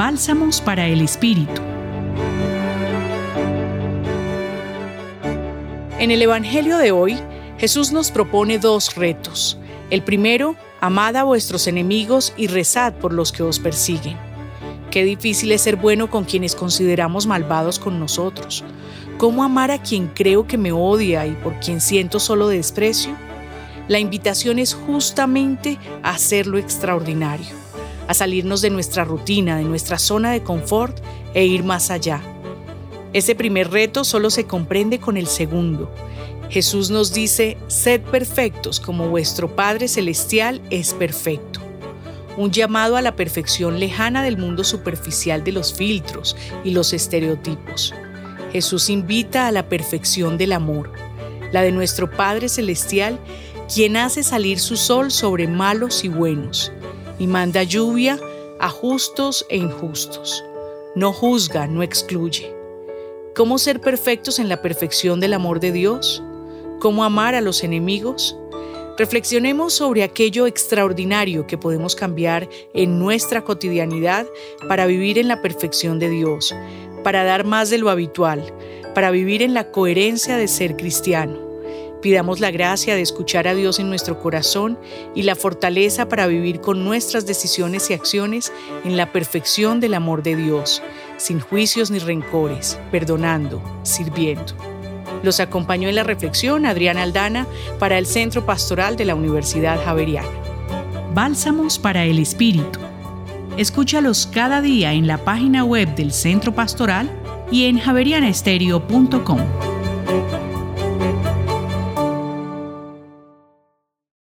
Bálsamos para el Espíritu. En el Evangelio de hoy, Jesús nos propone dos retos. El primero, amad a vuestros enemigos y rezad por los que os persiguen. Qué difícil es ser bueno con quienes consideramos malvados con nosotros. ¿Cómo amar a quien creo que me odia y por quien siento solo desprecio? La invitación es justamente a hacer lo extraordinario, a salirnos de nuestra rutina, de nuestra zona de confort e ir más allá. Ese primer reto solo se comprende con el segundo. Jesús nos dice, sed perfectos como vuestro Padre Celestial es perfecto un llamado a la perfección lejana del mundo superficial de los filtros y los estereotipos. Jesús invita a la perfección del amor, la de nuestro Padre Celestial, quien hace salir su sol sobre malos y buenos, y manda lluvia a justos e injustos. No juzga, no excluye. ¿Cómo ser perfectos en la perfección del amor de Dios? ¿Cómo amar a los enemigos? Reflexionemos sobre aquello extraordinario que podemos cambiar en nuestra cotidianidad para vivir en la perfección de Dios, para dar más de lo habitual, para vivir en la coherencia de ser cristiano. Pidamos la gracia de escuchar a Dios en nuestro corazón y la fortaleza para vivir con nuestras decisiones y acciones en la perfección del amor de Dios, sin juicios ni rencores, perdonando, sirviendo. Los acompañó en la reflexión Adriana Aldana para el Centro Pastoral de la Universidad Javeriana. Bálsamos para el Espíritu. Escúchalos cada día en la página web del Centro Pastoral y en javerianestereo.com.